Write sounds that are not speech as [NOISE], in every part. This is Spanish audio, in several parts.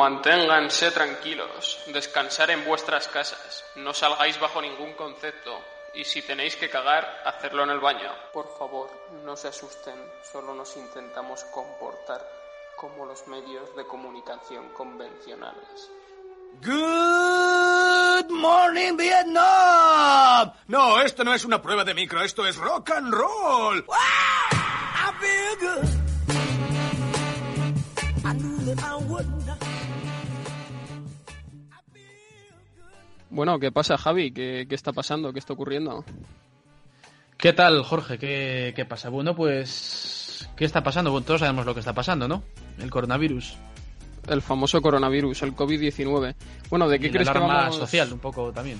Manténganse tranquilos, descansar en vuestras casas, no salgáis bajo ningún concepto y si tenéis que cagar, hacerlo en el baño. Por favor, no se asusten, solo nos intentamos comportar como los medios de comunicación convencionales. Good morning Vietnam. No, esto no es una prueba de micro, esto es rock and roll. I feel good. I knew that I would Bueno, ¿qué pasa, Javi? ¿Qué, qué está pasando? ¿Qué está ocurriendo? ¿Qué tal, Jorge? ¿Qué, ¿Qué, pasa? Bueno, pues... ¿Qué está pasando? Bueno, todos sabemos lo que está pasando, ¿no? El coronavirus. El famoso coronavirus, el COVID-19. Bueno, ¿de qué y crees la que vamos...? social, un poco también.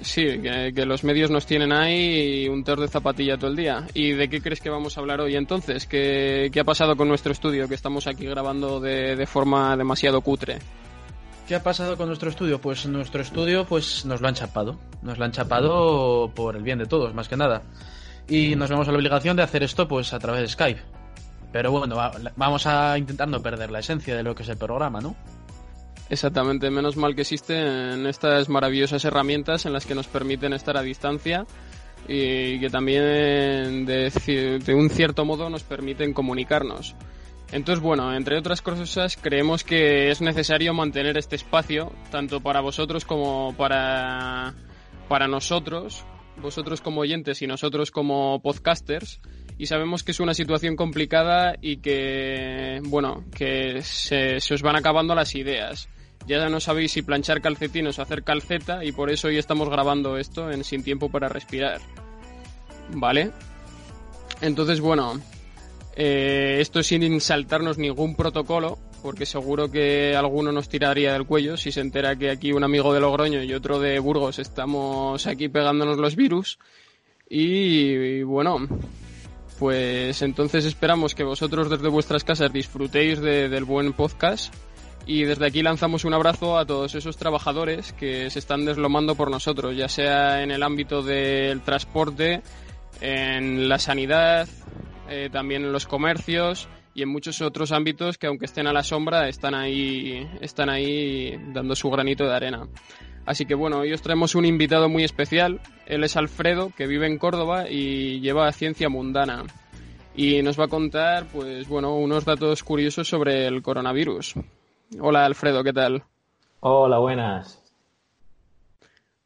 Sí, que, que los medios nos tienen ahí un tor de zapatilla todo el día. ¿Y de qué crees que vamos a hablar hoy entonces? ¿Qué, qué ha pasado con nuestro estudio que estamos aquí grabando de, de forma demasiado cutre? ¿Qué ha pasado con nuestro estudio? Pues nuestro estudio pues nos lo han chapado. Nos lo han chapado por el bien de todos, más que nada. Y nos vemos a la obligación de hacer esto pues a través de Skype. Pero bueno, va- vamos a intentar no perder la esencia de lo que es el programa, ¿no? Exactamente, menos mal que existen estas maravillosas herramientas en las que nos permiten estar a distancia y que también de un cierto modo nos permiten comunicarnos. Entonces, bueno, entre otras cosas, creemos que es necesario mantener este espacio, tanto para vosotros como para, para nosotros, vosotros como oyentes y nosotros como podcasters, y sabemos que es una situación complicada y que, bueno, que se, se os van acabando las ideas. Ya no sabéis si planchar calcetines o hacer calceta y por eso hoy estamos grabando esto en Sin Tiempo para Respirar. ¿Vale? Entonces, bueno, eh, esto sin saltarnos ningún protocolo, porque seguro que alguno nos tiraría del cuello si se entera que aquí un amigo de Logroño y otro de Burgos estamos aquí pegándonos los virus. Y, bueno, pues entonces esperamos que vosotros desde vuestras casas disfrutéis de- del buen podcast. Y desde aquí lanzamos un abrazo a todos esos trabajadores que se están deslomando por nosotros, ya sea en el ámbito del transporte, en la sanidad, eh, también en los comercios y en muchos otros ámbitos que aunque estén a la sombra están ahí, están ahí dando su granito de arena. Así que bueno, hoy os traemos un invitado muy especial. Él es Alfredo, que vive en Córdoba y lleva ciencia mundana. Y nos va a contar, pues bueno, unos datos curiosos sobre el coronavirus. Hola Alfredo, ¿qué tal? Hola, buenas.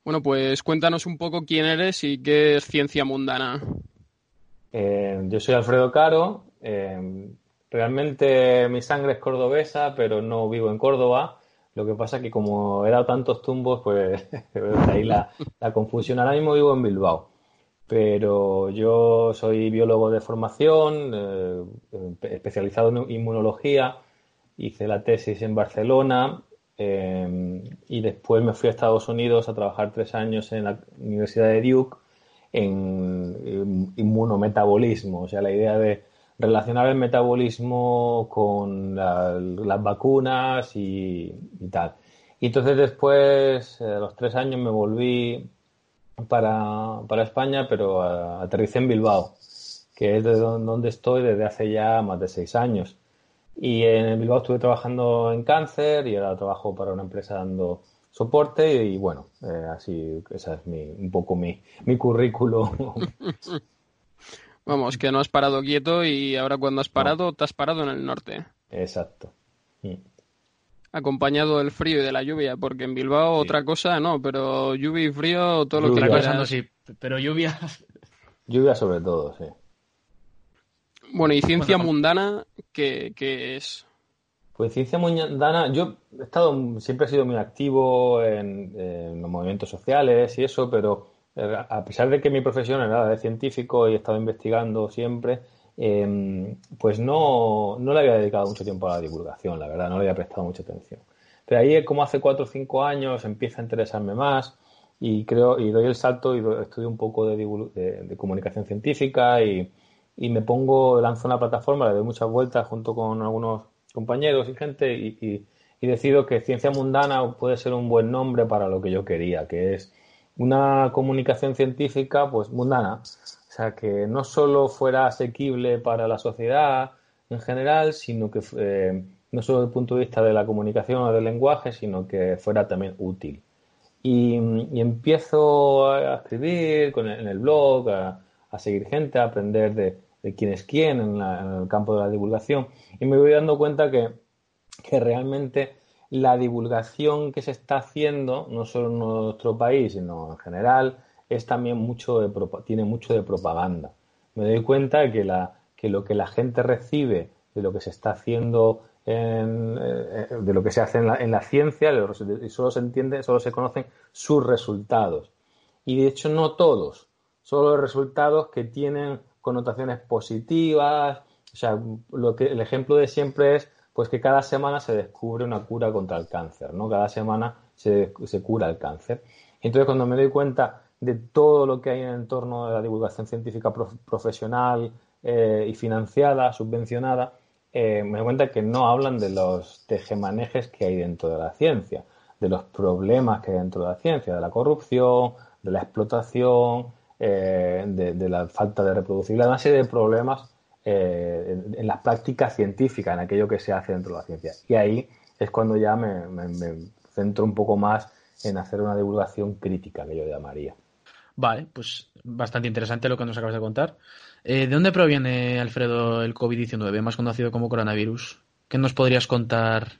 Bueno, pues cuéntanos un poco quién eres y qué es ciencia mundana. Eh, yo soy Alfredo Caro. eh, realmente mi sangre es cordobesa, pero no vivo en Córdoba. Lo que pasa que como he dado tantos tumbos, pues [LAUGHS] ahí la, confusión. Ahora mismo vivo en Bilbao, pero yo soy biólogo de formación, eh, especializado en inmunología. Hice la tesis en Barcelona y después me fui a Estados Unidos a trabajar tres años en la Universidad de Duke en, en inmunometabolismo, o sea, la idea de relacionar el metabolismo con la- las vacunas y, tal. Y entonces después, eh, a los tres años, me volví para, para España, pero a- aterricé en Bilbao, que es de don- donde estoy desde hace ya más de seis años. Y en Bilbao estuve trabajando en cáncer y ahora trabajo para una empresa dando soporte y, bueno, eh, así, esa es mi, un poco mi, mi currículum. [LAUGHS] Vamos, que no has parado quieto y ahora cuando has parado, te has parado en el norte. Exacto. Mm. Acompañado del frío y de la lluvia, porque en Bilbao otra cosa no, pero lluvia y frío, todo lo que quieras. pasando, sí. Pero lluvia... Lluvia sobre todo, sí. Bueno, y ciencia Bueno, mundana, ¿qué, qué es? Pues ciencia mundana, yo he estado, siempre he sido muy activo en, los movimientos sociales y eso, pero eh, a pesar de que mi profesión era de científico y he estado investigando siempre, eh, pues no, no le había dedicado mucho tiempo a la divulgación, la verdad, no le había prestado mucha atención. Pero ahí, como hace cuatro o cinco años, empieza a interesarme más y creo y doy el salto y estudio un poco de, de- de comunicación científica y, y me pongo, lanzo una plataforma, le doy muchas vueltas junto con algunos compañeros y gente y, y- y decido que ciencia mundana puede ser un buen nombre para lo que yo quería, que es una comunicación científica pues mundana, o sea que no solo fuera asequible para la sociedad en general, sino que eh, no solo desde el punto de vista de la comunicación o del lenguaje, sino que fuera también útil. Y, empiezo a escribir con en el blog, a, seguir gente, a aprender de, quién es quién en, el campo de la divulgación. Y me voy dando cuenta que, que realmente la divulgación que se está haciendo, no solo en nuestro país, sino en general, es también mucho de, tiene mucho de propaganda. Me doy cuenta que, la, que lo que la gente recibe de lo que se está haciendo eh, de lo que se hace en la, en la ciencia y solo se entiende, solo se conocen sus resultados. Y de hecho no todos, solo los resultados que tienen connotaciones positivas. O sea, lo que, el ejemplo de siempre es pues que cada semana se descubre una cura contra el cáncer, ¿no? Cada semana se, se cura el cáncer. Entonces, cuando me doy cuenta de todo lo que hay en el entorno de la divulgación científica profesional eh, y financiada, subvencionada, eh, me doy cuenta que no hablan de los tejemanejes que hay dentro de la ciencia, de los problemas que hay dentro de la ciencia, de la corrupción, de la explotación, eh, de, la falta de reproducibilidad, una serie de problemas eh, en, las prácticas científicas, en aquello que se hace dentro de la ciencia. Y ahí es cuando ya me, me centro un poco más en hacer una divulgación crítica, que yo llamaría. Vale, pues bastante interesante lo que nos acabas de contar. Eh, ¿De dónde proviene, Alfredo, el COVID-19, más conocido como coronavirus? ¿Qué nos podrías contar?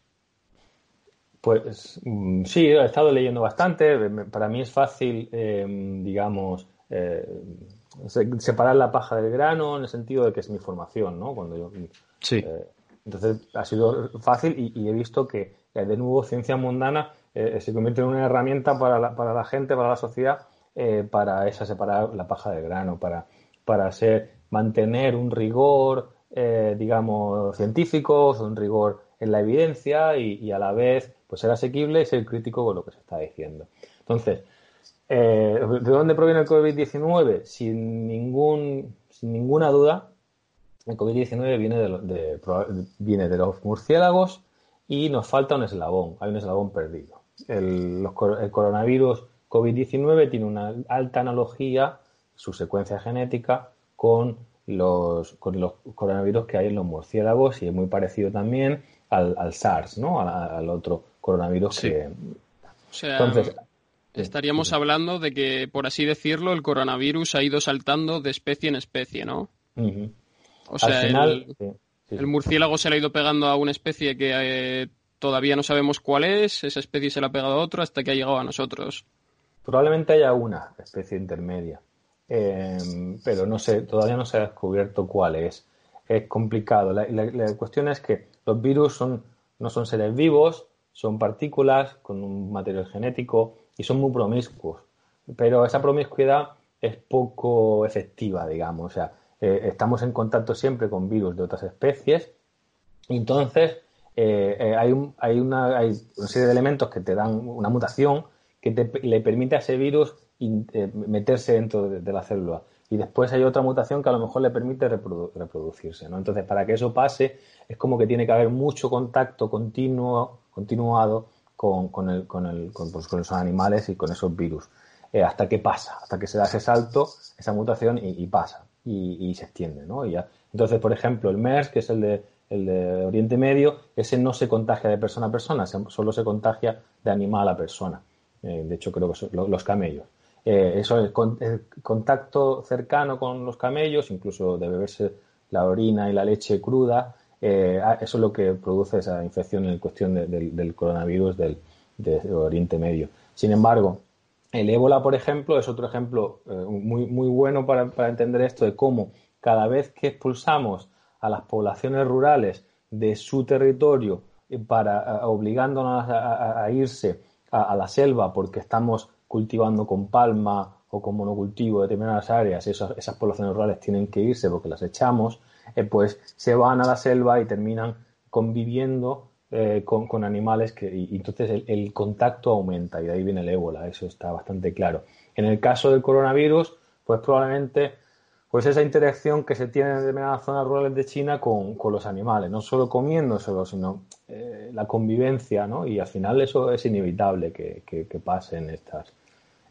Pues mm, sí, he estado leyendo bastante. Para mí es fácil, digamos, eh, separar la paja del grano en el sentido de que es mi formación, ¿no? Cuando yo, sí. Eh, entonces ha sido fácil y, he visto que, de nuevo, ciencia mundana se convierte en una herramienta para la, para la gente, para la sociedad, para esa separar la paja del grano, para, para ser mantener un rigor, eh, digamos, científico, un rigor en la evidencia y, a la vez pues ser asequible y ser crítico con lo que se está diciendo. Entonces, eh, ¿de dónde proviene el COVID-19? Sin, ningún, sin ninguna duda, el COVID-19 viene de, viene de los murciélagos y nos falta un eslabón, hay un eslabón perdido. El, el coronavirus COVID-19 tiene una alta analogía, su secuencia genética, con los, con los coronavirus que hay en los murciélagos y es muy parecido también al, SARS, ¿no? Al, otro coronavirus que... O sea, Entonces, estaríamos hablando de que, por así decirlo, el coronavirus ha ido saltando de especie en especie, ¿no? O sea, el, el, murciélago se le ha ido pegando a una especie que eh, todavía no sabemos cuál es, esa especie se le ha pegado a otra hasta que ha llegado a nosotros. Probablemente haya una especie intermedia. Em, pero no sé, todavía no se ha descubierto cuál es. Es complicado. La, cuestión es que los virus son, no son seres vivos, son partículas con un material genético y son muy promiscuos. Pero esa promiscuidad es poco efectiva, digamos. O sea, eh, estamos en contacto siempre con virus de otras especies. Entonces, eh, eh, hay, una, hay una serie de elementos que te dan una mutación que le permite a ese virus meterse dentro de, la célula. Y después hay otra mutación que a lo mejor le permite reproducirse. ¿no? Entonces, para que eso pase, es como que tiene que haber mucho contacto continuo, continuado con, con, el, con, el, con, pues, con, esos animales y con esos virus. Eh, hasta que pasa, hasta que se da ese salto, esa mutación y, pasa y, se extiende. ¿no? Y. Entonces, por ejemplo, el MERS, que es el de, el de Oriente Medio, ese no se contagia de persona a persona, solo se contagia de animal a persona. Eh, de hecho, creo que son los camellos. Eh, eso, el, contacto cercano con los camellos, incluso de beberse la orina y la leche cruda, eh, eso es lo que produce esa infección en cuestión del coronavirus del, Oriente Medio. Sin embargo, el ébola, por ejemplo, es otro ejemplo eh, muy, muy bueno para, entender esto de cómo cada vez que expulsamos a las poblaciones rurales de su territorio para obligándonos a, irse a, la selva porque estamos cultivando con palma o con monocultivo de determinadas áreas, esas, esas poblaciones rurales tienen que irse porque las echamos, eh, pues se van a la selva y terminan conviviendo eh, con, animales que, y, entonces el, contacto aumenta y de ahí viene el ébola, eso está bastante claro. En el caso del coronavirus, pues probablemente pues esa interacción que se tiene en determinadas zonas rurales de China con, los animales, no solo comiéndoselos, sino eh, la convivencia, ¿no? Y al final eso es inevitable que, que, que pasen estas,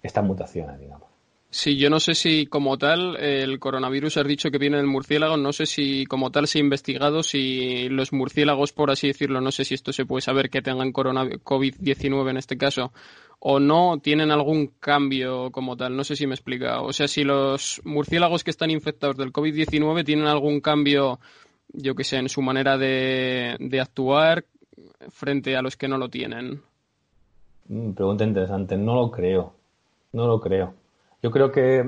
estas mutaciones, digamos. Sí, yo no sé si como tal el coronavirus has dicho que viene del murciélago, no sé si como tal se ha investigado si los murciélagos, por así decirlo, no sé si esto se puede saber que tengan COVID-19 en este caso, o no tienen algún cambio como tal. No sé si me explica. O sea, si los murciélagos que están infectados del COVID-19 tienen algún cambio, yo que sé, en su manera de, de actuar frente a los que no lo tienen. Mm, pregunta interesante. No lo creo. No lo creo. Yo creo que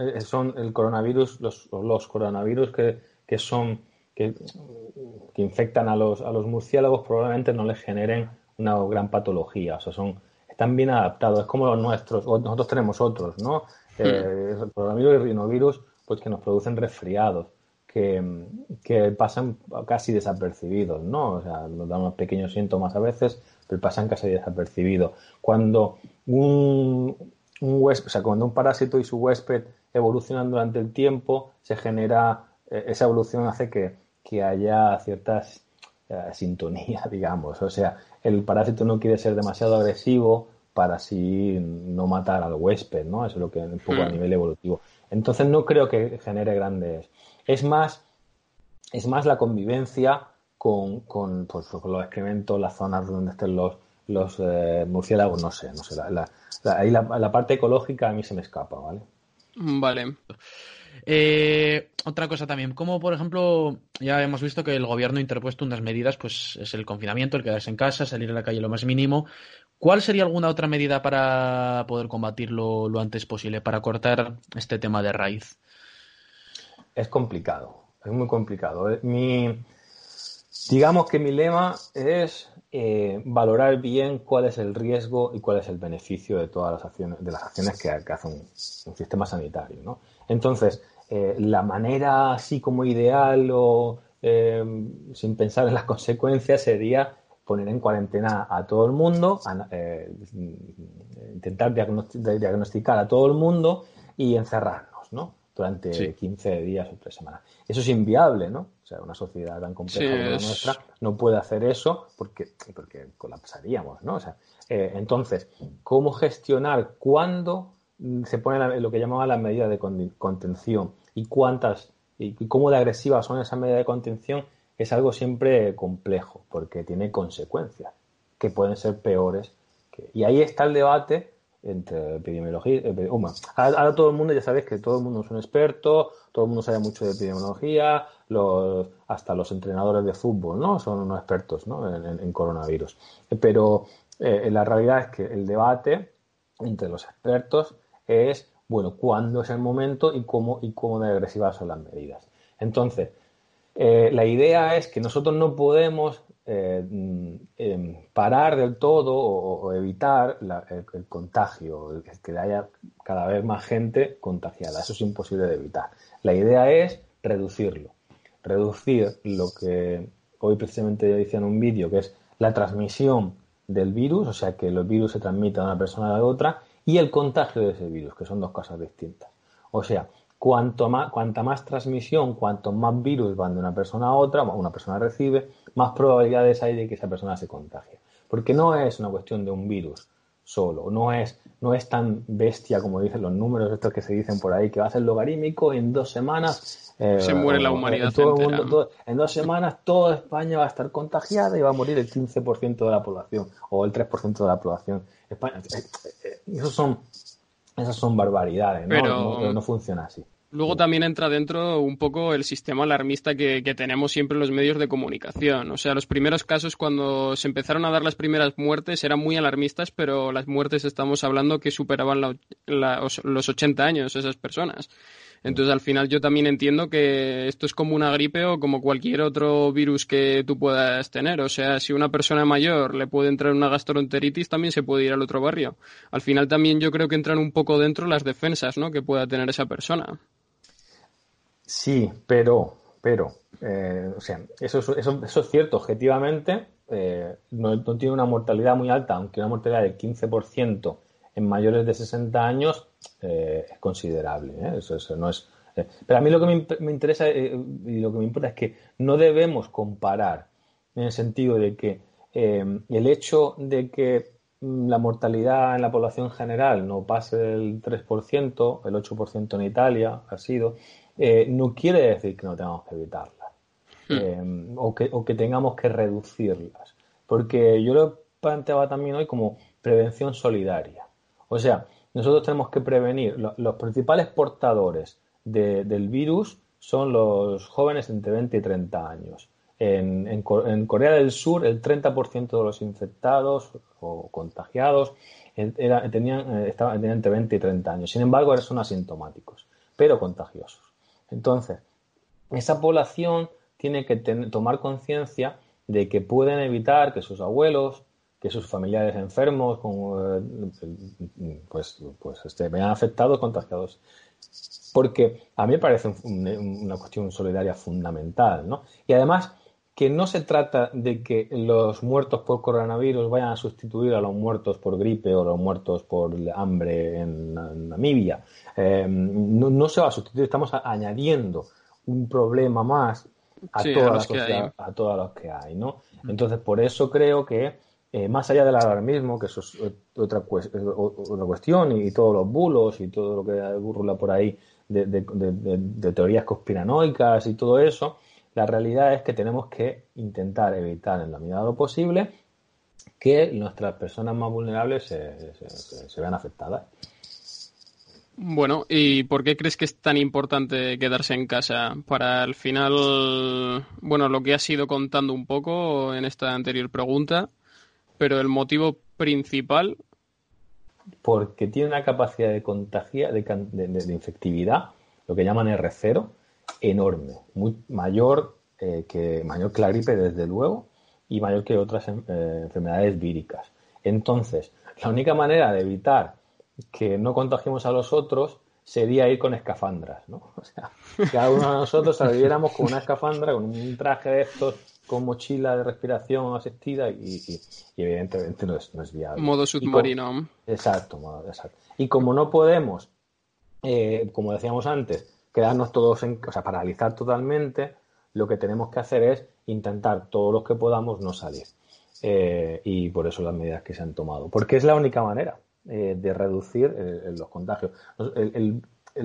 eh, son el coronavirus, los, los coronavirus que, que son que, que, infectan a los, a los murciélagos probablemente no les generen una gran patología. O sea, son, están bien adaptados. Es como los nuestros. Nosotros tenemos otros, ¿no? Hmm. Eh, el coronavirus y el rinovirus, pues que nos producen resfriados. Que, que, pasan casi desapercibidos, ¿no? O sea, nos dan unos pequeños síntomas a veces, pero pasan casi desapercibidos. Cuando un, un huésped, o sea, cuando un parásito y su huésped evolucionan durante el tiempo, se genera, eh, esa evolución hace que, haya ciertas eh, sintonía, [LAUGHS] digamos. O sea, el parásito no quiere ser demasiado agresivo para así no matar al huésped, ¿no? Eso es lo que un poco a hmm. nivel evolutivo. Entonces no creo que genere grandes. Es más, es más la convivencia con, con, pues, los excrementos, las zonas donde estén los, los eh, murciélagos, no sé, no sé. La, ahí la, parte ecológica a mí se me escapa, ¿vale? Vale. Eh, otra cosa también, como por ejemplo, ya hemos visto que el gobierno ha interpuesto unas medidas, pues es el confinamiento, el quedarse en casa, salir a la calle lo más mínimo. ¿Cuál sería alguna otra medida para poder combatirlo lo antes posible, para cortar este tema de raíz? Es complicado, es muy complicado. Eh, mi, digamos que mi lema es eh, valorar bien cuál es el riesgo y cuál es el beneficio de todas las acciones, de las acciones que, hace un, sistema sanitario. ¿no? Entonces, eh, la manera así como ideal o eh, sin pensar en las [LAUGHS] consecuencias sería poner en cuarentena a todo el mundo, intentar diagnosticar a todo el mundo y encerrarnos, ¿no? Durante 15 días o tres semanas. Eso es inviable, ¿no? O sea, una sociedad tan compleja como la nuestra no puede hacer eso porque, porque colapsaríamos, ¿no? O sea, eh, entonces, ¿cómo gestionar cuándo se pone lo que llamaba la medida de contención y cuántas y cómo de agresivas son esas medidas de contención es algo siempre complejo porque tiene consecuencias que pueden ser peores. y ahí está el debate entre epidemiología. ahora todo el mundo ya sabes que todo el mundo es un experto, todo el mundo sabe mucho de epidemiología, hasta los entrenadores de fútbol, ¿no? Son unos expertos, ¿no? En, coronavirus. Pero eh, la realidad es que el debate entre los expertos es, bueno, cuándo es el momento y cómo, y cómo de agresivas son las medidas. Entonces, eh, la idea es que nosotros no podemos eh, em, parar del todo o, evitar el, contagio, que haya cada vez más gente contagiada. Eso es imposible de evitar. La idea es reducirlo. Reducir lo que hoy precisamente decía en un vídeo, que es la transmisión del virus, o sea, que los virus se transmitan de una persona a la otra, y el contagio de ese virus, que son dos cosas distintas. O sea, cuanto más, cuanta más transmisión, cuanto más virus van de una persona a otra, una persona recibe, más probabilidades hay de que esa persona se contagie. Porque no es una cuestión de un virus solo, no es, no es tan bestia como dicen los números estos que se dicen por ahí, que va a ser logarítmico en dos semanas. Eh, se muere la humanidad. en dos semanas toda España va a estar contagiada y va a morir el 15% de la población o el 3% de la población. España, eh, eh, esos son, esas son barbaridades, no, no funciona así. Luego también entra dentro un poco el sistema alarmista que, tenemos siempre en los medios de comunicación. O sea, los primeros casos cuando se empezaron a dar las primeras muertes eran muy alarmistas, pero las muertes estamos hablando que superaban los 80 años esas personas. Entonces, al final yo también entiendo que esto es como una gripe o como cualquier otro virus que tú puedas tener. O sea, si una persona mayor le puede entrar una gastroenteritis, también se puede ir al otro barrio. Al final también yo creo que entran un poco dentro las defensas, ¿no? Que pueda tener esa persona. Sí, pero, pero, eh, o sea, eso, eso, eso, es cierto, objetivamente, eh, no, tiene una mortalidad muy alta, aunque una mortalidad del 15% en mayores de 60 años eh, es considerable. ¿eh? Eso, no es, eh, pero a mí lo que me, interesa y lo que me importa es que no debemos comparar en el sentido de que el hecho de que la mortalidad en la población general no pase del 3%, el 8% en Italia ha sido, eh, no quiere decir que no tengamos que evitarlas hmm. eh, o, que, o que tengamos que reducirlas. Porque yo lo planteaba también hoy como prevención solidaria. O sea, nosotros tenemos que prevenir, los principales portadores del virus son los jóvenes entre 20 y 30 años. En, en, Corea del Sur, el 30% de los infectados o contagiados tenían, eh, estaban, entre 20 y 30 años. Sin embargo, son asintomáticos, pero contagiosos. Entonces, esa población tiene que tomar conciencia de que pueden evitar que sus abuelos, que sus familiares enfermos, eh, pues, pues este, vean afectados, contagiados porque a mí me parece una cuestión solidaria fundamental, ¿no? Y además que no se trata de que los muertos por coronavirus vayan a sustituir a los muertos por gripe o los muertos por hambre en, Namibia. Eh, no, se va a sustituir, estamos añadiendo un problema más a, todas a todos los que hay, ¿no? Mm. Entonces, por eso creo que eh, más allá del alarmismo, que eso es otra, otra cuestión, y todos los bulos y todo lo que burla por ahí de, de teorías conspiranoicas y todo eso, la realidad es que tenemos que intentar evitar en la medida de lo posible que nuestras personas más vulnerables se, vean afectadas. Bueno, ¿y por qué crees que es tan importante quedarse en casa? Para el final, bueno, lo que has ido contando un poco en esta anterior pregunta, pero el motivo principal. Porque tiene una capacidad de contagio, de, de infectividad, lo que llaman R0, enorme, muy mayor eh, que mayor que la gripe desde luego y mayor que otras eh, enfermedades víricas. Entonces, la única manera de evitar que no contagiemos a los otros sería ir con escafandras, ¿no? [LAUGHS] O sea, cada uno de nosotros saliéramos con una escafandra, con un traje de estos, con mochila de respiración asistida y, evidentemente no es, no es, viable. Modo submarino. exacto, exacto. Y como no podemos, eh, como decíamos antes, quedarnos todos en, o sea, paralizar totalmente, lo que tenemos que hacer es intentar todos los que podamos no salir. Eh, y por eso las medidas que se han tomado. Porque es la única manera eh, de reducir eh, los contagios. El,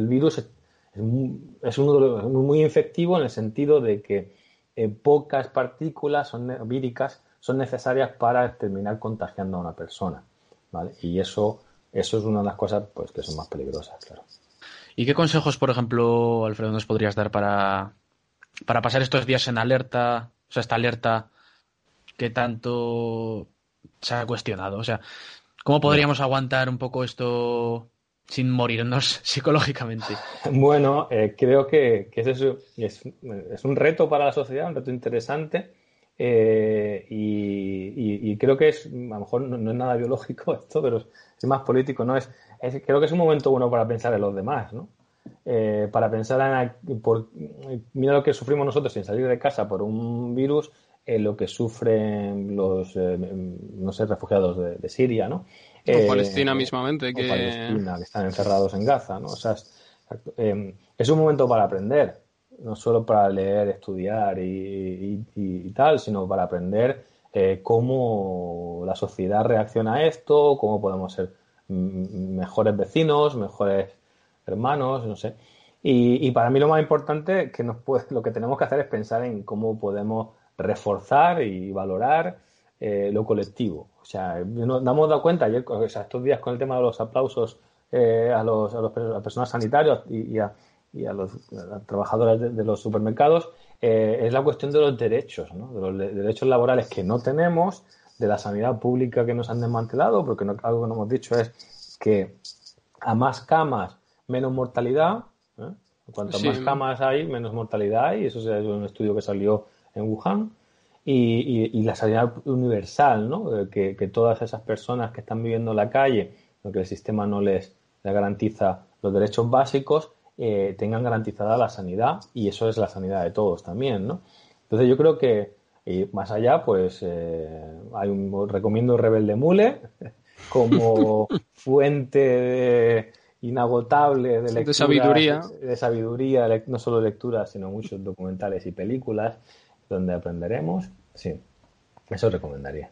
virus es, es, de muy infectivo en el sentido de que pocas partículas son, víricas son necesarias para terminar contagiando a una persona. ¿vale? Y eso, eso es una de las cosas pues, que son más peligrosas, claro. ¿Y qué consejos, por ejemplo, Alfredo, nos podrías dar para, para pasar estos días en alerta? O sea, esta alerta que tanto se ha cuestionado. O sea, ¿cómo podríamos aguantar un poco esto sin morirnos [LAUGHS] psicológicamente? Bueno, eh, creo que, es, un reto para la sociedad, un reto interesante. Eh, y, creo que es, a lo mejor no, no, es nada biológico [LAUGHS] esto, pero es más político, ¿no? Es creo que es un momento bueno para pensar en los demás, ¿no? Eh, para pensar en por, mira lo que sufrimos nosotros sin salir de casa por un virus, en lo que sufren los, eh, no sé, refugiados de, Siria, ¿no? O eh, Palestina mismamente, que... Palestina, que están encerrados en Gaza, ¿no? O sea, es, un momento para aprender, no solo para leer, estudiar y, tal, sino para aprender cómo la sociedad reacciona a esto, cómo podemos ser mejores vecinos, mejores hermanos, no sé. Y, para mí lo más importante que nos puede, lo que tenemos que hacer es pensar en cómo podemos reforzar y valorar eh, lo colectivo. O sea, nos damos dado cuenta ayer, o sea, estos días con el tema de los aplausos eh, a, los, a, los, personas sanitarias y, a, y a los trabajadores de, los supermercados, eh, es la cuestión de los derechos, ¿no? de los derechos laborales que no tenemos, de la sanidad pública que nos han desmantelado, porque algo que no hemos dicho es que a más camas, menos mortalidad. ¿eh? Cuanto más camas hay, menos mortalidad hay. Eso es un estudio que salió en Wuhan. Y, la sanidad universal, ¿no? Que, todas esas personas que están viviendo en la calle, porque el sistema no les, garantiza los derechos básicos, eh, tengan garantizada la sanidad y eso es la sanidad de todos también, ¿no? Entonces yo creo que y más allá, pues eh, hay un, recomiendo Rebelde Mule [LAUGHS] como [LAUGHS] fuente inagotable de, de sabiduría, de sabiduría, no solo lectura, sino muchos documentales y películas donde aprenderemos. Sí, eso recomendaría.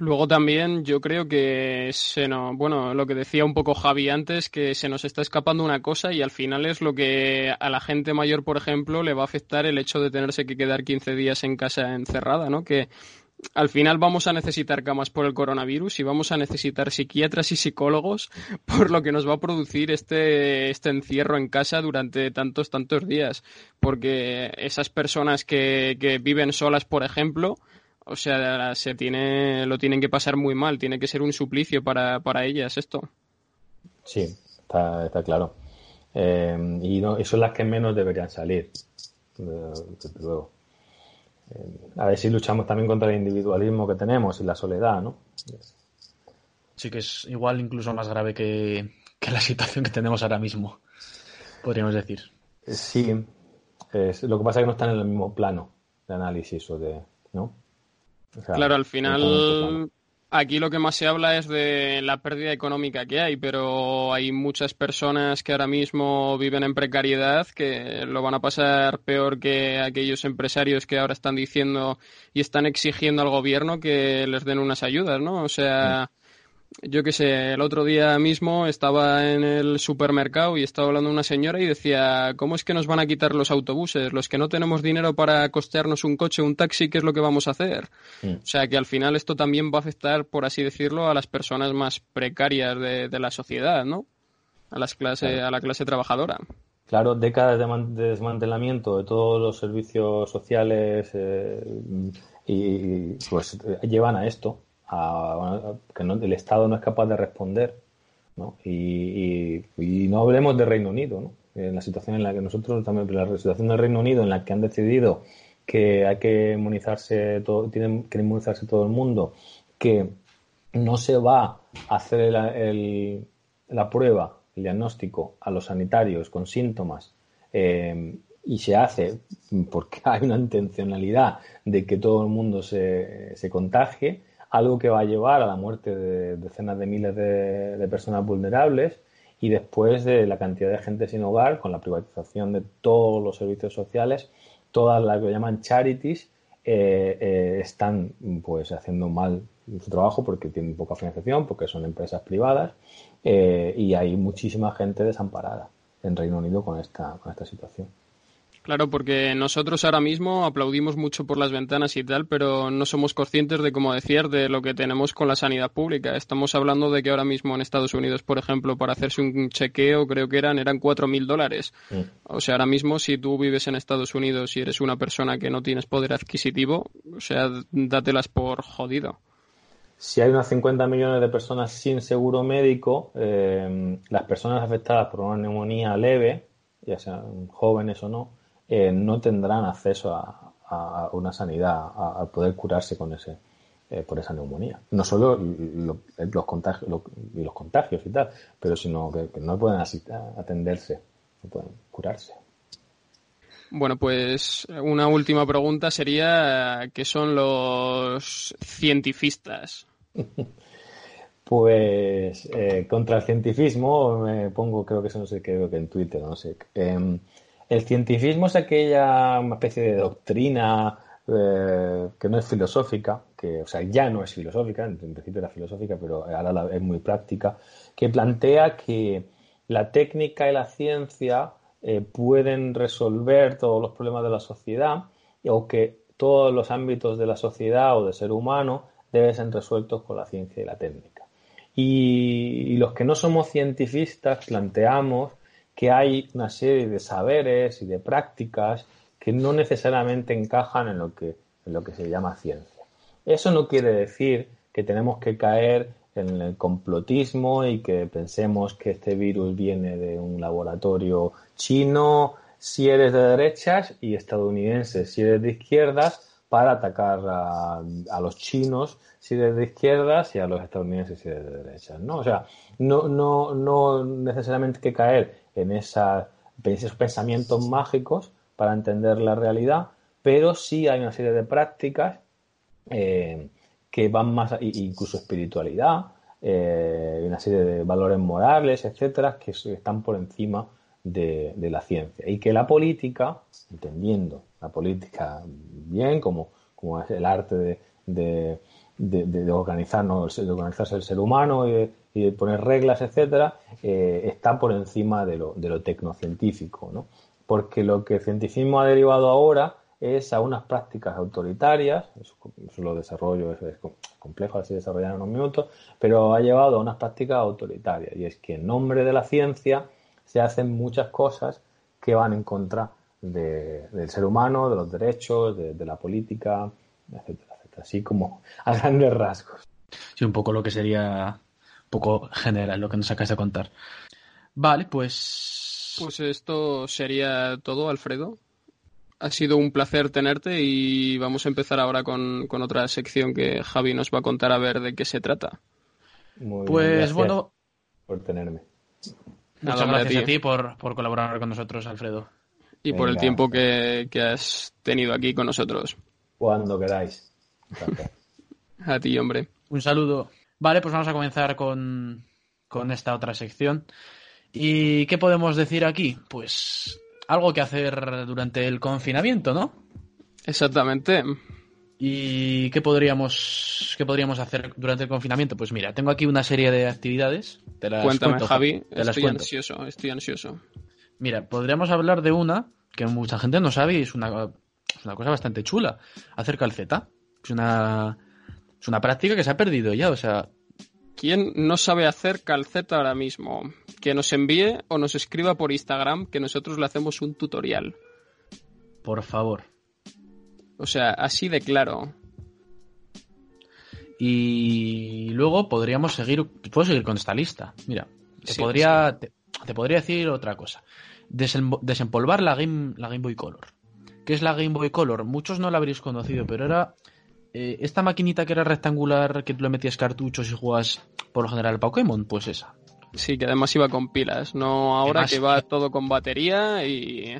Luego también yo creo que se no, bueno, lo que decía un poco Javi antes, que se nos está escapando una cosa y al final es lo que a la gente mayor, por ejemplo, le va a afectar el hecho de tenerse que quedar 15 días en casa encerrada, ¿no? Que al final vamos a necesitar camas por el coronavirus y vamos a necesitar psiquiatras y psicólogos [LAUGHS] por lo que nos va a producir este, este encierro en casa durante tantos, tantos días. Porque esas personas que, que viven solas, por ejemplo, o sea, se tiene, lo tienen que pasar muy mal, tiene que ser un suplicio para, para ellas esto. Sí, está, está claro. Eh, y, no, y son las que menos deberían salir, desde luego. Eh, a ver si luchamos también contra el individualismo que tenemos y la soledad, ¿no? Sí que es igual incluso más grave que, que la situación que tenemos ahora mismo, podríamos decir. Sí, es, lo que pasa es que no están en el mismo plano de análisis o de, ¿no? O sea, claro, al final aquí lo que más se habla es de la pérdida económica que hay, pero hay muchas personas que ahora mismo viven en precariedad que lo van a pasar peor que aquellos empresarios que ahora están diciendo y están exigiendo al gobierno que les den unas ayudas, ¿no? O sea, yo qué sé, el otro día mismo estaba en el supermercado y estaba hablando una señora y decía, ¿cómo es que nos van a quitar los autobuses? Los que no tenemos dinero para costearnos un coche, un taxi, ¿qué es lo que vamos a hacer? Mm. O sea que al final esto también va a afectar, por así decirlo, a las personas más precarias de, de la sociedad, ¿no? A, las clase, claro. a la clase trabajadora. Claro, décadas de, de, desmantelamiento de todos los servicios sociales eh, y pues llevan a esto que el Estado no es capaz de responder. ¿no? Y, no hablemos de Reino Unido, ¿no? en la situación en la que nosotros también, la situación del Reino Unido en la que han decidido que hay que inmunizarse todo, tienen que inmunizarse todo el mundo, que no se va a hacer el, el, la prueba, el diagnóstico a los sanitarios con síntomas eh, y se hace porque hay una intencionalidad de que todo el mundo se, se contagie, algo que va a llevar a la muerte de decenas de miles de, personas vulnerables y después de la cantidad de gente sin hogar, con la privatización de todos los servicios sociales, todas las que llaman charities eh, eh, están pues haciendo mal su trabajo porque tienen poca financiación, porque son empresas privadas eh, y hay muchísima gente desamparada en Reino Unido con esta, con esta situación. Claro, porque nosotros ahora mismo aplaudimos mucho por las ventanas y tal, pero no somos conscientes de, como decías, de lo que tenemos con la sanidad pública. Estamos hablando de que ahora mismo en Estados Unidos, por ejemplo, para hacerse un chequeo, creo que eran, eran cuatro mil dólares. Mm. O sea, ahora mismo, si tú vives en Estados Unidos y eres una persona que no tienes poder adquisitivo, o sea, dátelas por jodido. Si hay unas 50 millones de personas sin seguro médico, eh, las personas afectadas por una neumonía leve, ya sean jóvenes o no, eh, no tendrán acceso a, a una sanidad, a, a, poder curarse con ese, eh, por esa neumonía. No solo lo, los, contagios, lo, los contagios y tal, pero sino que, que no pueden atenderse, no pueden curarse. Bueno, pues una última pregunta sería, ¿qué son los cientifistas? [LAUGHS] pues eh, contra el cientifismo me pongo, creo que eso no sé, creo que en Twitter, no sé. Eh, el cientifismo es aquella especie de doctrina eh, que no es filosófica, que, o sea, ya no es filosófica, en, principio era filosófica, pero ahora es muy práctica, que plantea que la técnica y la ciencia eh, pueden resolver todos los problemas de la sociedad o que todos los ámbitos de la sociedad o del ser humano deben ser resueltos con la ciencia y la técnica. Y, y los que no somos cientifistas planteamos que hay una serie de saberes y de prácticas que no necesariamente encajan en lo que, en lo que se llama ciencia. Eso no quiere decir que tenemos que caer en el complotismo y que pensemos que este virus viene de un laboratorio chino si eres de derechas y estadounidense si eres de izquierdas para atacar a, los chinos si eres de izquierdas y a los estadounidenses si eres de derechas. ¿no? O sea, no, no, no necesariamente que caer en esa, esos pensamientos mágicos para entender la realidad, pero sí hay una serie de prácticas eh, que van más, incluso espiritualidad, eh, una serie de valores morales, etcétera, que están por encima de, la ciencia. Y que la política, entendiendo la política bien, como, como es el arte de, de, de, organizarnos, de organizarse el ser humano y de, poner reglas, etcétera, eh, está por encima de lo, de lo tecnocientífico, ¿no? Porque lo que el cientificismo ha derivado ahora es a unas prácticas autoritarias, eso, lo desarrollo, es, es complejo así desarrollar en unos minutos, pero ha llevado a unas prácticas autoritarias y es que en nombre de la ciencia se hacen muchas cosas que van en contra del ser humano, de los derechos, de, la política, etcétera, etcétera, así como a grandes rasgos. Sí, un poco lo que sería un poco general lo que nos acabas de contar. Vale, pues... Pues esto sería todo, Alfredo. Ha sido un placer tenerte y vamos a empezar ahora con, otra sección que Javi nos va a contar a ver de qué se trata. pues bueno. Por tenerme. Muchas gracias a ti, por, colaborar con nosotros, Alfredo. Y por el tiempo que, has tenido aquí con nosotros. Cuando queráis. [LAUGHS] a ti, hombre. Un saludo. Vale, pues vamos a comenzar con, con esta otra sección. ¿Y qué podemos decir aquí? Pues algo que hacer durante el confinamiento, ¿no? Exactamente. ¿Y qué podríamos, qué podríamos hacer durante el confinamiento? Pues mira, tengo aquí una serie de actividades. Cuéntame, Javi. estoy ansioso, estoy ansioso. Mira, podríamos hablar de una que mucha gente no sabe y es una, una cosa bastante chula. Hacer calceta. Es una, es una práctica que se ha perdido ya, o sea... ¿Quién no sabe hacer calceta ahora mismo? que nos envíe o nos escriba por Instagram que nosotros le hacemos un tutorial. Por favor. O sea, así de claro. Y luego podríamos seguir, puedo seguir con esta lista. Mira, te podría, te, podría decir otra cosa. desempolvar la Game, la Game Boy Color. ¿Qué es la Game Boy Color? Muchos no la habréis conocido, pero era eh, esta maquinita que era rectangular, que tú le metías cartuchos y jugas por lo general Pokémon, pues esa. Sí, que además iba con pilas, no ahora que va todo con batería y...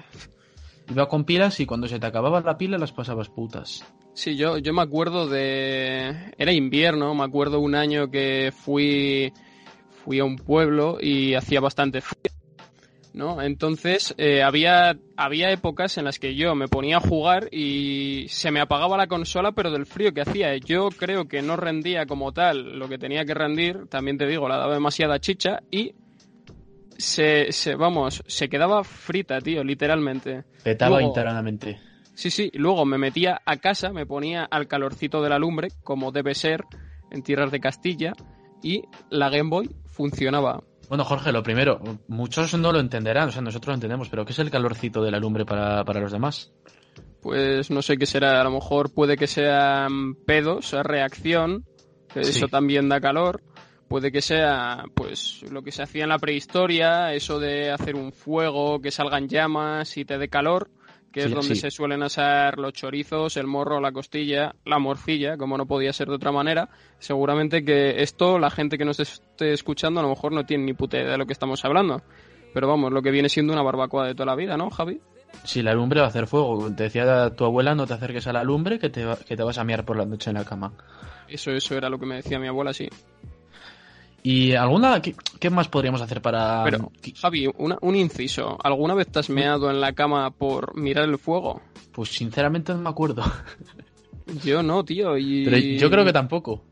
Iba con pilas y cuando se te acababa la pila las pasabas putas. Sí, yo, yo me acuerdo de... Era invierno, me acuerdo un año que fui, fui a un pueblo y hacía bastante frío ¿no? Entonces eh, había, había épocas en las que yo me ponía a jugar y se me apagaba la consola, pero del frío que hacía. Yo creo que no rendía como tal lo que tenía que rendir, también te digo, la daba demasiada chicha y se, se vamos, se quedaba frita, tío, literalmente. Petaba internamente. Sí, sí, luego me metía a casa, me ponía al calorcito de la lumbre, como debe ser en tierras de Castilla, y la Game Boy funcionaba. Bueno, Jorge, lo primero, muchos no lo entenderán, o sea, nosotros lo entendemos, pero ¿qué es el calorcito de la lumbre para, los demás? Pues no sé qué será, a lo mejor puede que sean pedos, reacción, que eso también da calor. Puede que sea, pues, lo que se hacía en la prehistoria, eso de hacer un fuego, que salgan llamas y te dé calor que es donde se suelen asar los chorizos, el morro, la costilla, la morcilla, como no podía ser de otra manera. Seguramente que esto la gente que nos esté escuchando a lo mejor no tiene ni puta idea de lo que estamos hablando. Pero vamos, lo que viene siendo una barbacoa de toda la vida, ¿no, Javi? Si la lumbre va a hacer fuego. Te decía tu abuela, no te acerques a la lumbre que te, que te vas a mirar por la noche en la cama. Eso, eso era lo que me decía mi abuela, sí. ¿Y alguna qué, más podríamos hacer para...? Pero, Javi, un inciso. ¿Alguna vez te has meado en la cama por mirar el fuego? Pues sinceramente no me acuerdo. [LAUGHS] Yo no, tío. Y... Pero yo creo que tampoco.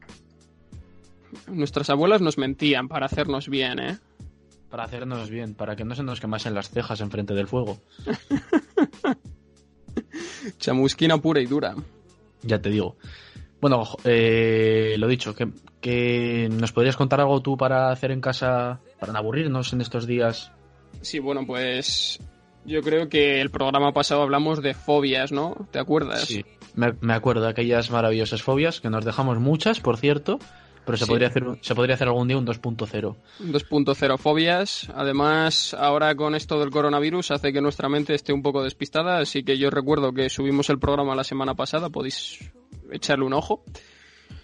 Nuestras abuelas nos mentían para hacernos bien, ¿eh? Para hacernos bien, para que no se nos quemasen las cejas enfrente del fuego. [LAUGHS] Chamusquina pura y dura. Ya te digo. Bueno, eh, lo dicho, que, que, nos podrías contar algo tú para hacer en casa, para no aburrirnos en estos días. Sí, bueno, pues yo creo que el programa pasado hablamos de fobias, ¿no? ¿Te acuerdas? Sí, me, me acuerdo de aquellas maravillosas fobias, que nos dejamos muchas, por cierto. Pero se, podría hacer, se podría hacer algún día un 2.0. 2.0 fobias. Además, ahora con esto del coronavirus hace que nuestra mente esté un poco despistada, así que yo recuerdo que subimos el programa la semana pasada, podéis echarle un ojo.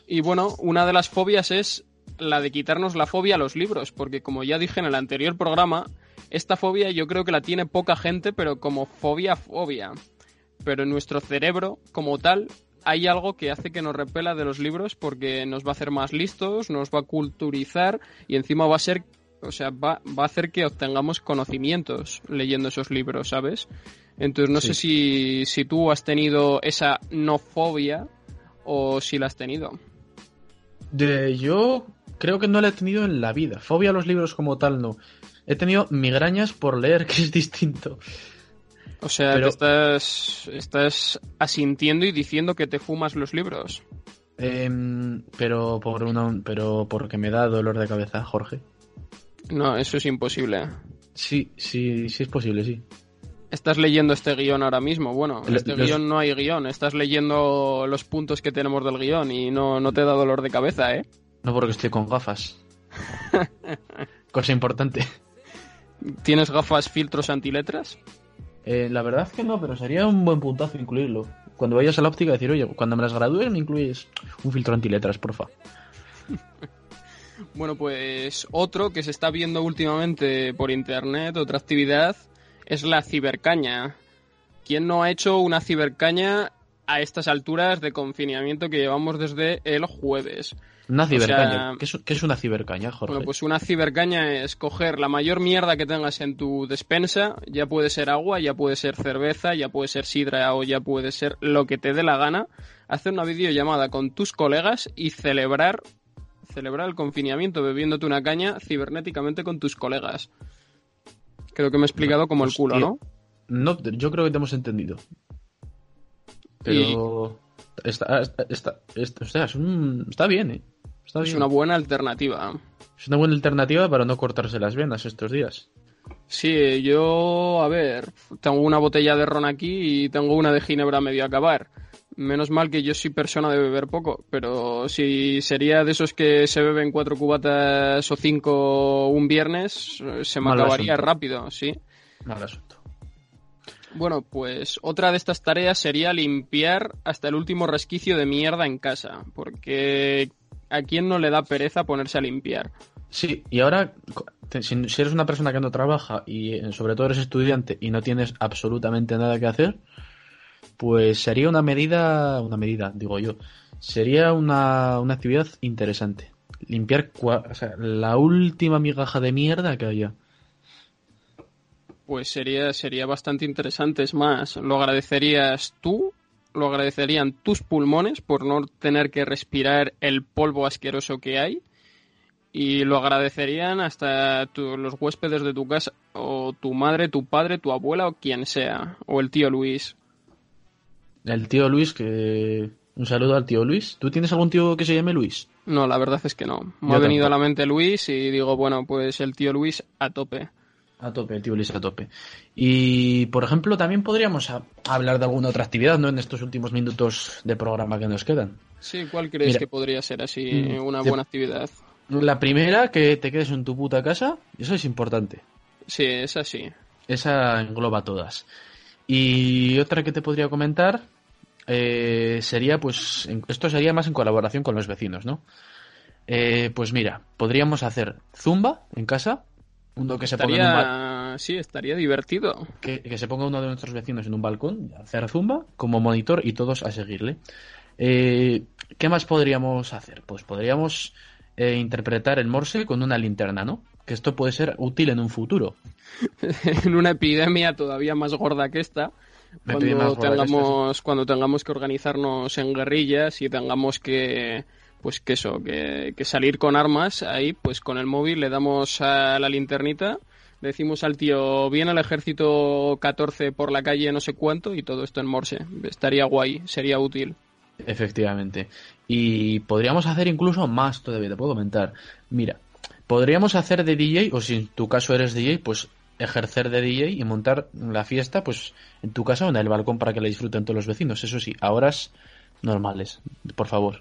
Y bueno, una de las fobias es la de quitarnos la fobia a los libros, porque como ya dije en el anterior programa, esta fobia yo creo que la tiene poca gente, pero como fobia, fobia. Pero en nuestro cerebro, como tal, hay algo que hace que nos repela de los libros porque nos va a hacer más listos, nos va a culturizar y encima va a ser, o sea, va, va a hacer que obtengamos conocimientos leyendo esos libros, ¿sabes? Entonces no sé si, si tú has tenido esa no fobia o si la has tenido. De, yo creo que no la he tenido en la vida. Fobia a los libros como tal, no. He tenido migrañas por leer, [LAUGHS] que es distinto. O sea, Pero- te estás, estás asintiendo y diciendo que te fumas los libros. Em, pero por una, pero porque me da dolor de cabeza, Jorge. No, eso es imposible. Sí, sí, sí es posible, sí. Estás leyendo este guion ahora mismo. Bueno, en este los- guion no hay guion. Estás leyendo los puntos que tenemos del guion y no, no te da dolor de cabeza, ¿eh? No porque estoy con gafas. [LAUGHS] Cosa importante. ¿Tienes gafas filtros antiletras? Eh, la verdad es que no, pero sería un buen puntazo incluirlo. Cuando vayas a la óptica, decir, oye, cuando me las gradúes me incluyes un filtro antiletras, porfa. [LAUGHS] Bueno, pues otro que se está viendo últimamente por internet, otra actividad, es la cibercaña. ¿Quién no ha hecho una cibercaña a estas alturas de confinamiento que llevamos desde el jueves? Una cibercaña. sea- ¿Qué, es, qué es una cibercaña, Jorge? Bueno, pues una cibercaña es coger la mayor mierda que tengas en tu despensa, ya puede ser agua, ya puede ser cerveza, ya puede ser sidra o ya puede ser lo que te dé la gana, hacer una videollamada con tus colegas y celebrar celebrar el confinamiento bebiéndote una caña cibernéticamente con tus colegas. Creo que me he explicado como el culo. ¿no? No, yo creo que te hemos entendido. Pero. Está, está, está, está- o sea, es un- está bien, ¿eh? Está Es una buena alternativa. Es una buena alternativa para no cortarse las venas estos días. Sí, yo, a ver, tengo una botella de ron aquí y tengo una de ginebra a medio acabar. Menos mal que yo soy persona de beber poco, pero si sería de esos que se beben cuatro cubatas o cinco un viernes, eh, se me Mal acabaría asunto. rápido, sí. Mal asunto. Bueno, pues otra de estas tareas sería limpiar hasta el último resquicio de mierda en casa, porque a quién no le da pereza ponerse a limpiar. Sí, y ahora, si eres una persona que no trabaja y eh, sobre todo eres estudiante y no tienes absolutamente nada que hacer, pues sería una medida, una medida, digo yo, sería una, una actividad interesante. Limpiar cua- o sea, la última migaja de mierda que haya. Pues sería, sería bastante interesante. Es más, lo agradecerías tú, lo agradecerían tus pulmones por no tener que respirar el polvo asqueroso que hay. Y lo agradecerían hasta tu- los huéspedes de tu casa, o tu madre, tu padre, tu abuela o quien sea, o el tío Luis. El tío Luis, que... Un saludo al tío Luis. ¿Tú tienes algún tío que se llame Luis? No, la verdad es que no. Me Yo ha venido tampoco. a la mente Luis y digo, bueno, pues el tío Luis a tope. A tope, el tío Luis a tope. Y, por ejemplo, también podríamos hablar de alguna otra actividad, ¿no? En estos últimos minutos de programa que nos quedan. Sí, ¿cuál crees Mira. que podría ser así Mm, una buena actividad? La primera, que te quedes en tu puta casa, eso es importante. Sí, es así. Esa engloba todas. Y otra que te podría comentar eh, sería, pues, esto sería más en colaboración con los vecinos, ¿no? Eh, pues mira, podríamos hacer zumba en casa, uno que se ponga en un sí, estaría divertido. que, que se ponga uno de nuestros vecinos en un balcón, hacer zumba como monitor y todos a seguirle. Eh, ¿Qué más podríamos hacer? Pues podríamos eh, interpretar el morse con una linterna, ¿no? Que esto puede ser útil en un futuro. [LAUGHS] en una epidemia todavía más gorda que esta, cuando tengamos, cuando tengamos que organizarnos en guerrillas y tengamos que pues que eso, que, que salir con armas ahí, pues con el móvil le damos a la linternita, le decimos al tío, viene el ejército 14 por la calle no sé cuánto y todo esto en morse. Estaría guay, sería útil. Efectivamente. Y podríamos hacer incluso más todavía, te puedo comentar. Mira, podríamos hacer de DJ, o si en tu caso eres DJ, pues ejercer de DJ y montar la fiesta, pues en tu casa o en el balcón para que la disfruten todos los vecinos. Eso sí, a horas normales, por favor.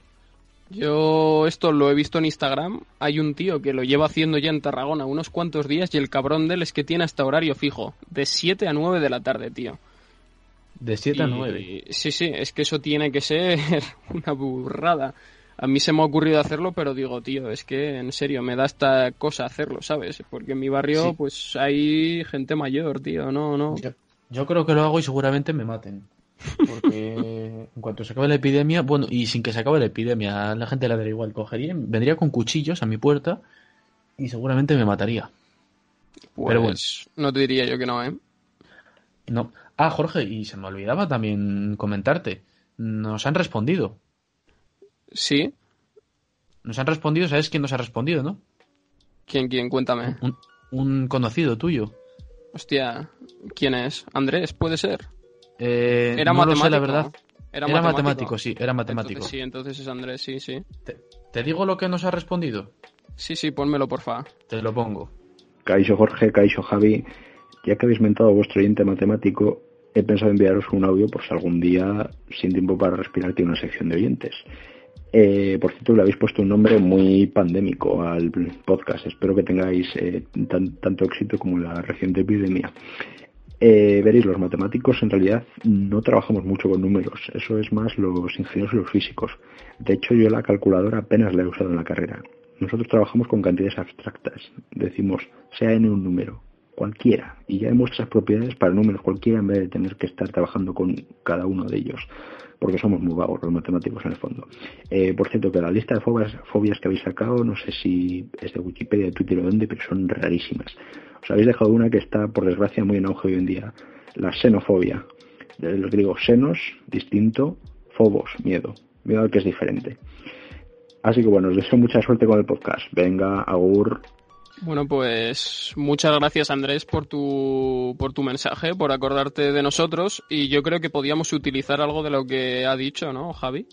Yo esto lo he visto en Instagram. Hay un tío que lo lleva haciendo ya en Tarragona unos cuantos días y el cabrón de él es que tiene hasta horario fijo, de 7 a 9 de la tarde, tío. De 7 a Y- 9. Sí, sí, es que eso tiene que ser [LAUGHS] una burrada. A mí se me ha ocurrido hacerlo, pero digo, tío, es que en serio me da esta cosa hacerlo, ¿sabes? Porque en mi barrio, Sí. pues hay gente mayor, tío, no, no. Yo, yo creo que lo hago y seguramente me maten. Porque [LAUGHS] en cuanto se acabe la epidemia, bueno, y sin que se acabe la epidemia, la gente le daría igual. Cogería, vendría con cuchillos a mi puerta y seguramente me mataría. Pues pero bueno. no te diría yo que no, ¿eh? No. Ah, Jorge, y se me olvidaba también comentarte. Nos han respondido. Sí, Nos han respondido, ¿sabes quién nos ha respondido, no? ¿Quién, quién? Cuéntame. Un, un conocido tuyo. Hostia, ¿quién es? ¿Andrés? ¿Puede ser? Eh, Era no lo sé, matemático. la verdad. Era, Era matemático. matemático, sí, era matemático. Entonces, sí, entonces es Andrés, sí, sí. Te, te digo lo que nos ha respondido. Sí, sí, pónmelo, porfa. Te lo pongo. Caixo Jorge, Caixo Javi, ya que habéis mentado a vuestro oyente matemático, he pensado enviaros un audio por si algún día, sin tiempo para respirar, tiene una sección de oyentes. Eh, por cierto, le habéis puesto un nombre muy pandémico al podcast. Espero que tengáis eh, tan- tanto éxito como la reciente epidemia. Eh, veréis, los matemáticos en realidad no trabajamos mucho con números, eso es más los ingenieros y los físicos. De hecho, yo la calculadora apenas la he usado en la carrera. Nosotros trabajamos con cantidades abstractas. Decimos, sea n un número, cualquiera, y ya demuestra esas propiedades para números cualquiera en vez de tener que estar trabajando con cada uno de ellos, porque somos muy vagos los matemáticos en el fondo. Eh, por cierto, que la lista de fobias, que habéis sacado, no sé si es de Wikipedia, de Twitter o de dónde, pero son rarísimas. Os habéis dejado una que está, por desgracia, muy en auge hoy en día, la xenofobia. De los griegos xenos, distinto, phobos, miedo. Miedo al que es diferente. Así que bueno, os deseo mucha suerte con el podcast. Venga, agur. Bueno, pues muchas gracias Andrés por tu, por tu mensaje, por acordarte de nosotros y yo creo que podíamos utilizar algo de lo que ha dicho, ¿no, Javi?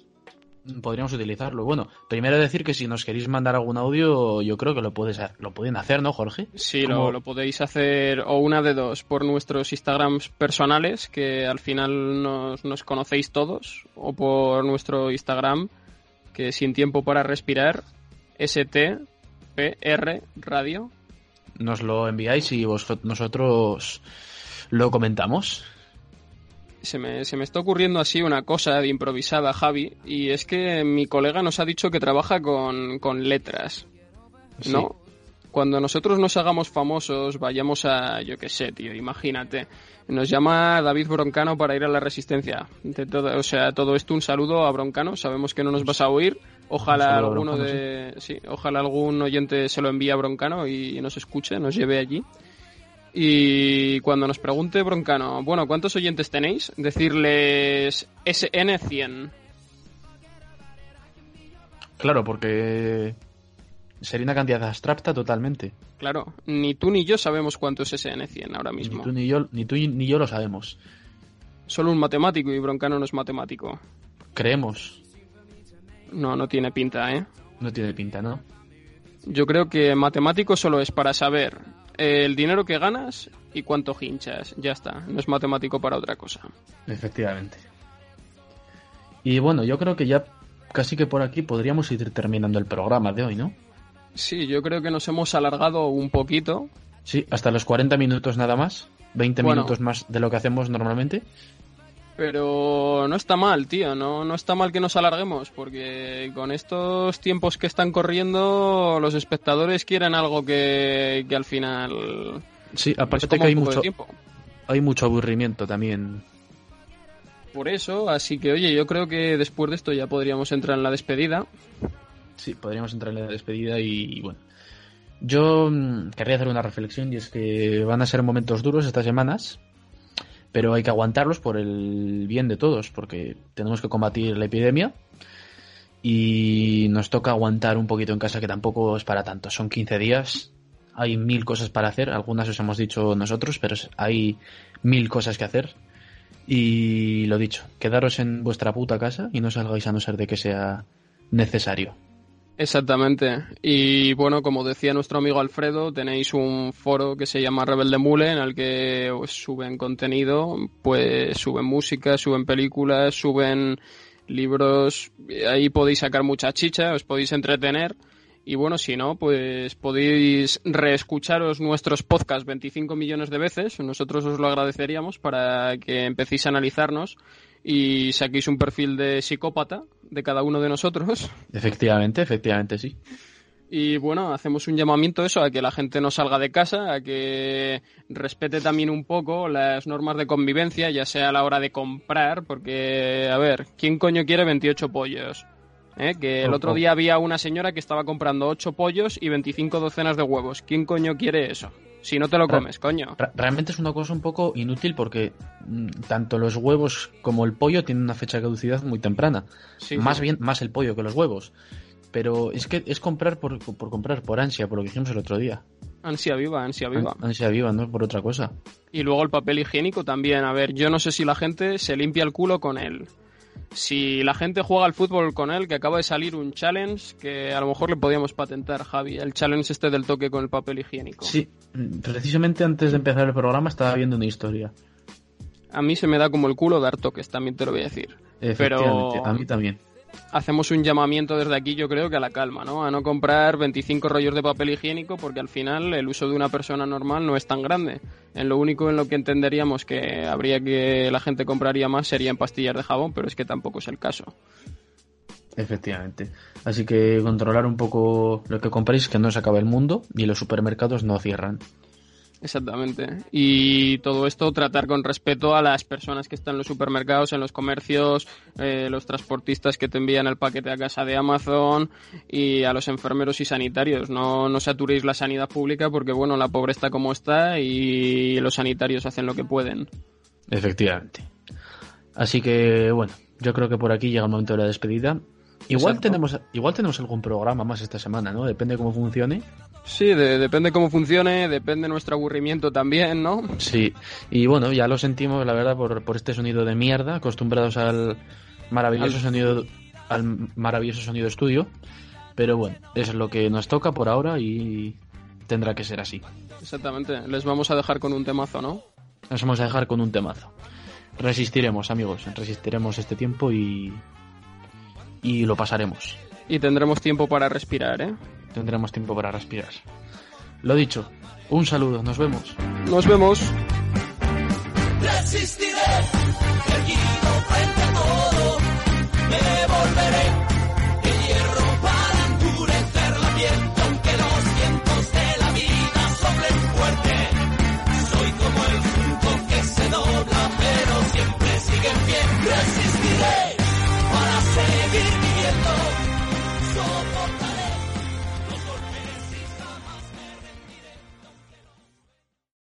Podríamos utilizarlo. Bueno, primero decir que si nos queréis mandar algún audio, yo creo que lo puedes lo pueden hacer, ¿no, Jorge? Sí, lo, lo podéis hacer o una de dos por nuestros Instagrams personales, que al final nos, nos conocéis todos, o por nuestro Instagram, que sin tiempo para respirar, STPR Radio. Nos lo enviáis y vos- nosotros lo comentamos. Se me, se me está ocurriendo así una cosa de improvisada, Javi, y es que mi colega nos ha dicho que trabaja con, con letras, ¿no? Cuando nosotros nos hagamos famosos, vayamos a, yo qué sé, tío, imagínate, nos llama David Broncano para ir a la Resistencia. De todo, o sea, todo esto un saludo a Broncano, sabemos que no nos vas a oír, ojalá alguno Broncano, de, sí, ojalá algún oyente se lo envíe a Broncano y nos escuche, nos lleve allí. Y cuando nos pregunte Broncano, bueno, ¿cuántos oyentes tenéis? Decirles SN100. Claro, porque sería una cantidad abstracta totalmente. Claro, ni tú ni yo sabemos cuánto es SN100 ahora Ni mismo. tú ni yo, ni tú ni yo lo sabemos. Solo un matemático y Broncano no es matemático. Creemos. No, no tiene pinta, ¿eh? No tiene pinta, ¿no? Yo creo que matemático solo es para saber el dinero que ganas y cuánto hinchas. Ya está, no es matemático para otra cosa. Efectivamente. Y bueno, yo creo que ya casi que por aquí podríamos ir terminando el programa de hoy, ¿no? Sí, yo creo que nos hemos alargado un poquito. Sí, hasta los 40 minutos nada más. 20 Bueno. minutos más de lo que hacemos normalmente. Pero no está mal, tío, no, no está mal que nos alarguemos, porque con estos tiempos que están corriendo, los espectadores quieren algo que, que al final... Sí, aparte que hay mucho, hay mucho aburrimiento también. Por eso, así que oye, yo creo que después de esto ya podríamos entrar en la despedida. Sí, podríamos entrar en la despedida y, bueno. Yo mm, querría hacer una reflexión y es que van a ser momentos duros estas semanas, pero hay que aguantarlos por el bien de todos, porque tenemos que combatir la epidemia y nos toca aguantar un poquito en casa, que tampoco es para tanto. Son 15 días, hay mil cosas para hacer, algunas os hemos dicho nosotros, pero hay mil cosas que hacer. Y lo dicho, quedaros en vuestra puta casa y no salgáis a no ser de que sea necesario. Exactamente. Y bueno, como decía nuestro amigo Alfredo, tenéis un foro que se llama Rebelde Mule en el que suben contenido, pues suben música, suben películas, suben libros. Ahí podéis sacar mucha chicha, os podéis entretener. Y bueno, si no, pues podéis reescucharos nuestros podcasts 25 millones de veces. Nosotros os lo agradeceríamos para que empecéis a analizarnos y saquéis un perfil de psicópata de cada uno de nosotros. Efectivamente, efectivamente, sí. Y bueno, hacemos un llamamiento a eso, a que la gente no salga de casa, a que respete también un poco las normas de convivencia, ya sea a la hora de comprar, porque, a ver, ¿quién coño quiere 28 pollos? ¿Eh? Que el Oh, otro oh. día había una señora que estaba comprando 8 pollos y 25 docenas de huevos. ¿Quién coño quiere eso? Si no te lo comes, coño. Realmente es una cosa un poco inútil porque mm, tanto los huevos como el pollo tienen una fecha de caducidad muy temprana. Sí, más sí. bien, más el pollo que los huevos. pero es que es comprar por, por comprar, por ansia, por lo que dijimos el otro día. Ansia viva, ansia viva. An- Ansia viva, no por otra cosa. Y luego el papel higiénico también. A ver, yo no sé si la gente se limpia el culo con él. Si la gente juega al fútbol con él, que acaba de salir un challenge que a lo mejor le podíamos patentar, Javi. El challenge este del toque con el papel higiénico. Sí, precisamente antes de empezar el programa estaba viendo una historia. A mí se me da como el culo dar toques, también te lo voy a decir. Pero a mí también. Hacemos un llamamiento desde aquí, yo creo que a la calma, ¿no? A no comprar 25 rollos de papel higiénico porque al final el uso de una persona normal no es tan grande. En lo único en lo que entenderíamos que habría que la gente compraría más sería en pastillas de jabón, pero es que tampoco es el caso. Efectivamente. Así que controlar un poco lo que compréis, que no se acabe el mundo y los supermercados no cierran. Exactamente. Y todo esto tratar con respeto a las personas que están en los supermercados, en los comercios, eh, los transportistas que te envían el paquete a casa de Amazon y a los enfermeros y sanitarios. No, no saturéis la sanidad pública porque, bueno, la pobre está como está y los sanitarios hacen lo que pueden. Efectivamente. Así que, bueno, yo creo que por aquí llega el momento de la despedida. Igual Exacto. tenemos, igual tenemos algún programa más esta semana, ¿no? Depende cómo funcione. Sí, de- depende cómo funcione, depende nuestro aburrimiento también, ¿no? Sí. Y bueno, ya lo sentimos, la verdad, por, por este sonido de mierda, acostumbrados al maravilloso Al- sonido, al maravilloso sonido estudio. Pero bueno, es lo que nos toca por ahora y tendrá que ser así. Exactamente. Les vamos a dejar con un temazo, ¿no? Nos vamos a dejar con un temazo. Resistiremos, amigos, resistiremos este tiempo y. y lo pasaremos. Y tendremos tiempo para respirar, ¿eh? Tendremos tiempo para respirar. Lo dicho, un saludo, nos vemos. Nos vemos. resistiré,